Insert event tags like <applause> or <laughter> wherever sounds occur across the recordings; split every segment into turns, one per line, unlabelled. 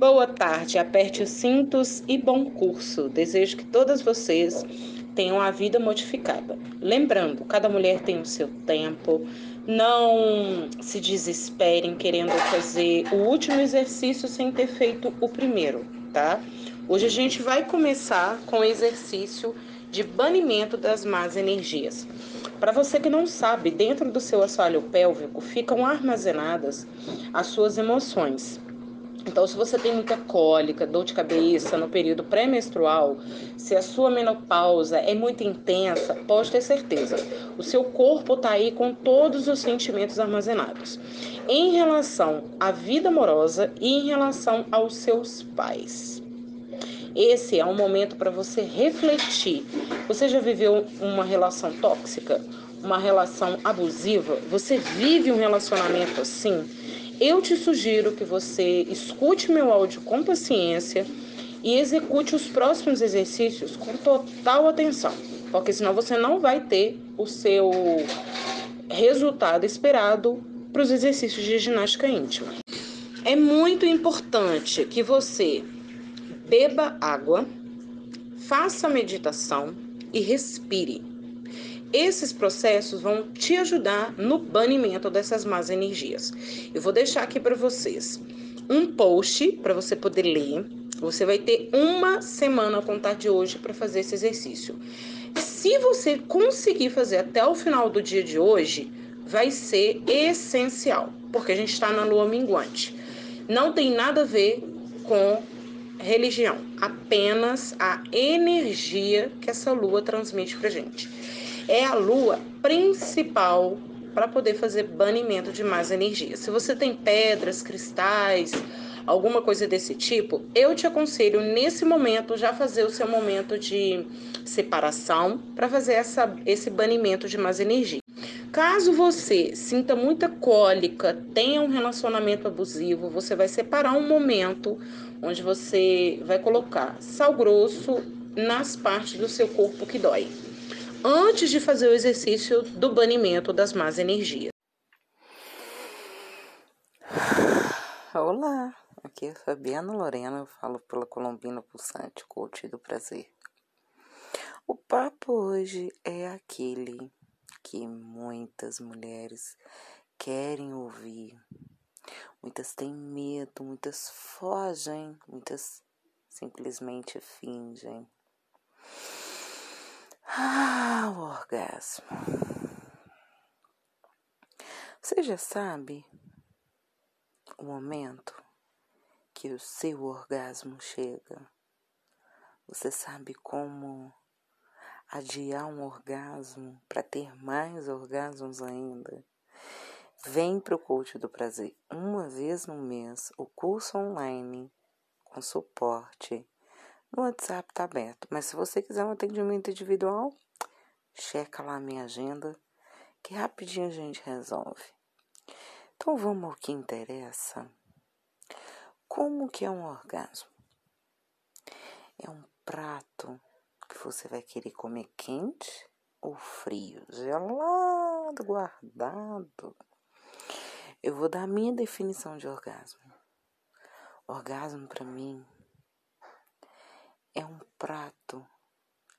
Boa tarde, aperte os cintos e bom curso. Desejo que todas vocês tenham a vida modificada. Lembrando, cada mulher tem o seu tempo. Não se desesperem querendo fazer o último exercício sem ter feito o primeiro, tá? Hoje a gente vai começar com o exercício de banimento das más energias. Para você que não sabe, dentro do seu assoalho pélvico ficam armazenadas as suas emoções. Então, se você tem muita cólica, dor de cabeça no período pré-menstrual, se a sua menopausa é muito intensa, pode ter certeza, o seu corpo está aí com todos os sentimentos armazenados. Em relação à vida amorosa e em relação aos seus pais. Esse é um momento para você refletir. Você já viveu uma relação tóxica? Uma relação abusiva? Você vive um relacionamento assim? Eu te sugiro que você escute meu áudio com paciência e execute os próximos exercícios com total atenção, porque senão você não vai ter o seu resultado esperado para os exercícios de ginástica íntima. É muito importante que você beba água, faça meditação e respire. Esses processos vão te ajudar no banimento dessas más energias. Eu vou deixar aqui para vocês um post para você poder ler. Você vai ter uma semana a contar de hoje para fazer esse exercício. Se você conseguir fazer até o final do dia de hoje, vai ser essencial, porque a gente está na lua minguante. Não tem nada a ver com religião, apenas a energia que essa lua transmite para gente é a lua principal para poder fazer banimento de más energias. Se você tem pedras, cristais, alguma coisa desse tipo, eu te aconselho nesse momento já fazer o seu momento de separação para fazer essa, esse banimento de más energia. Caso você sinta muita cólica, tenha um relacionamento abusivo, você vai separar um momento onde você vai colocar sal grosso nas partes do seu corpo que dói antes de fazer o exercício do banimento das más energias.
Olá, aqui é Fabiana Lorena, eu falo pela Colombina Pulsante, coach do prazer. O papo hoje é aquele que muitas mulheres querem ouvir. Muitas têm medo, muitas fogem, muitas simplesmente fingem. Orgasmo. Você já sabe o momento que o seu orgasmo chega? Você sabe como adiar um orgasmo para ter mais orgasmos ainda? Vem para o Coach do Prazer uma vez no mês, o curso online com suporte no WhatsApp tá aberto, mas se você quiser um atendimento individual, checa lá a minha agenda, que rapidinho a gente resolve. Então vamos ao que interessa. Como que é um orgasmo? É um prato que você vai querer comer quente ou frio, gelado, guardado. Eu vou dar a minha definição de orgasmo. Orgasmo para mim é um prato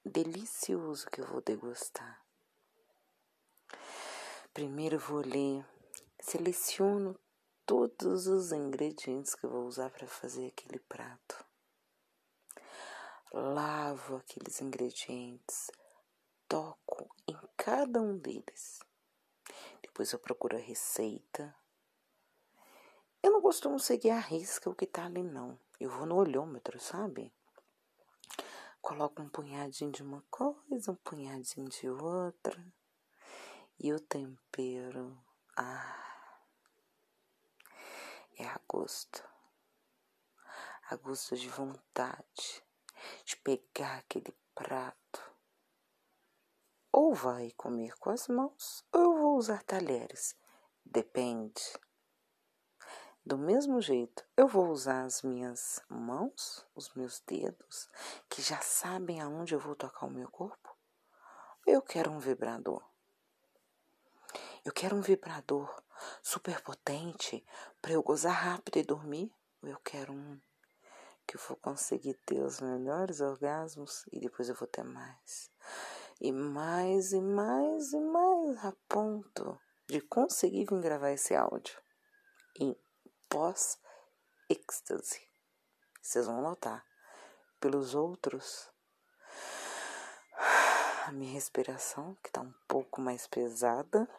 delicioso que eu vou degustar. Primeiro vou ler, seleciono todos os ingredientes que eu vou usar para fazer aquele prato. Lavo aqueles ingredientes, toco em cada um deles. Depois eu procuro a receita. Eu não costumo seguir a risca o que tá ali, não. Eu vou no olhômetro, sabe? Coloco um punhadinho de uma coisa, um punhadinho de outra. E o tempero, ah, é a gosto. A gosto de vontade de pegar aquele prato. Ou vai comer com as mãos, ou eu vou usar talheres. Depende. Do mesmo jeito, eu vou usar as minhas mãos, os meus dedos, que já sabem aonde eu vou tocar o meu corpo. Eu quero um vibrador. Eu quero um vibrador super potente para eu gozar rápido e dormir. Eu quero um que eu vou conseguir ter os melhores orgasmos e depois eu vou ter mais. E mais, e mais, e mais, a ponto de conseguir vir gravar esse áudio em pós-êxtase. Vocês vão notar. Pelos outros, a minha respiração, que está um pouco mais pesada,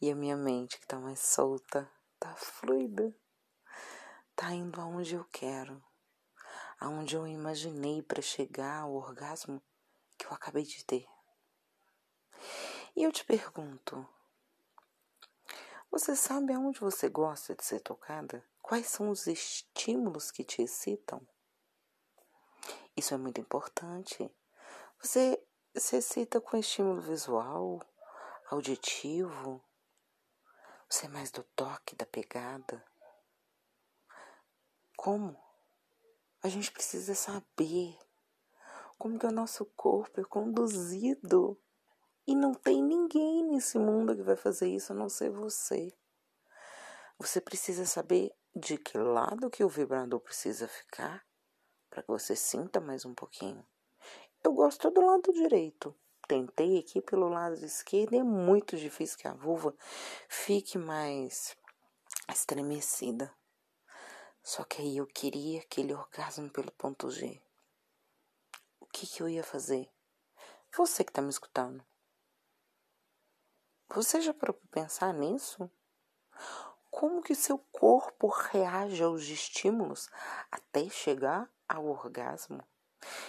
e a minha mente, que está mais solta, está fluida, está indo aonde eu quero, aonde eu imaginei para chegar ao orgasmo que eu acabei de ter. E eu te pergunto, você sabe aonde você gosta de ser tocada? Quais são os estímulos que te excitam? Isso é muito importante. Você se excita com estímulo visual, auditivo? Você é mais do toque, da pegada? Como? A gente precisa saber como que o nosso corpo é conduzido e não tem ninguém nesse mundo que vai fazer isso a não ser você. Você precisa saber de que lado que o vibrador precisa ficar para que você sinta mais um pouquinho. Eu gosto do lado direito. Tentei aqui pelo lado esquerdo e é muito difícil que a vulva fique mais estremecida. Só que aí eu queria aquele orgasmo pelo ponto G. O que, que eu ia fazer? Você que está me escutando. Você já parou para pensar nisso? Como que seu corpo reage aos estímulos até chegar ao orgasmo?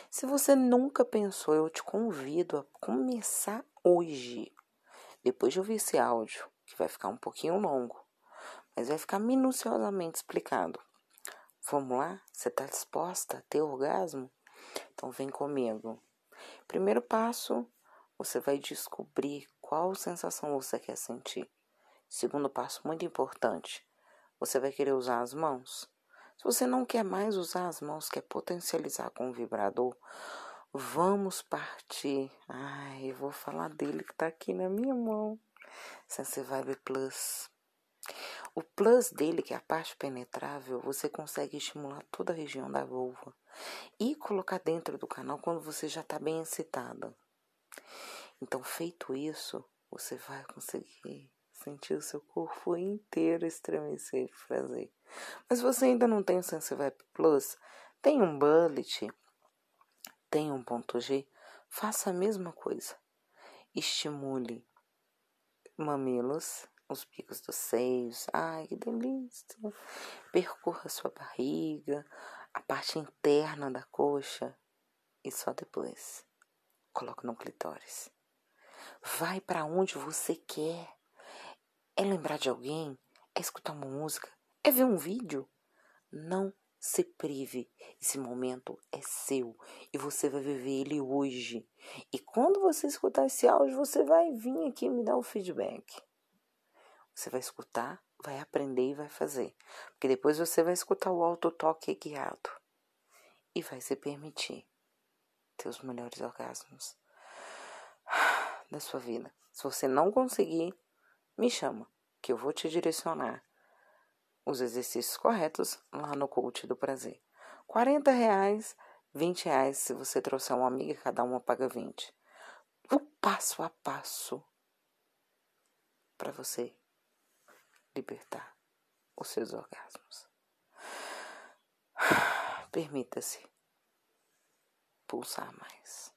Se você nunca pensou, eu te convido a começar hoje. Depois de ouvir esse áudio, que vai ficar um pouquinho longo, mas vai ficar minuciosamente explicado. Vamos lá? Você está disposta a ter orgasmo? Então vem comigo. Primeiro passo, você vai descobrir qual sensação você quer sentir. Segundo passo muito importante, você vai querer usar as mãos. Se você não quer mais usar as mãos, quer potencializar com o vibrador, vamos partir. Ai, eu vou falar dele que tá aqui na minha mão. Sense Vibe Plus. O plus dele, que é a parte penetrável, você consegue estimular toda a região da vulva e colocar dentro do canal quando você já está bem excitada. Então, feito isso, você vai conseguir sentir o seu corpo inteiro estremecer de prazer. Mas você ainda não tem o SenseVibe Plus? Tem um bullet? Tem um ponto G? Faça a mesma coisa. Estimule mamilos, os picos dos seios. Ai, que delícia! Percorra sua barriga, a parte interna da coxa e só depois coloque no clitóris. Vai para onde você quer. É lembrar de alguém? É escutar uma música? É ver um vídeo? Não se prive. Esse momento é seu e você vai viver ele hoje. E quando você escutar esse áudio, você vai vir aqui me dar o feedback. Você vai escutar, vai aprender e vai fazer. Porque depois você vai escutar o autotoque guiado e vai se permitir ter os melhores orgasmos da sua vida. Se você não conseguir, me chama, que eu vou te direcionar os exercícios corretos lá no coach do prazer. 40 reais, 20 reais se você trouxer uma amiga, cada uma paga 20. O passo a passo para você libertar os seus orgasmos. <sighs> Permita-se pulsar mais.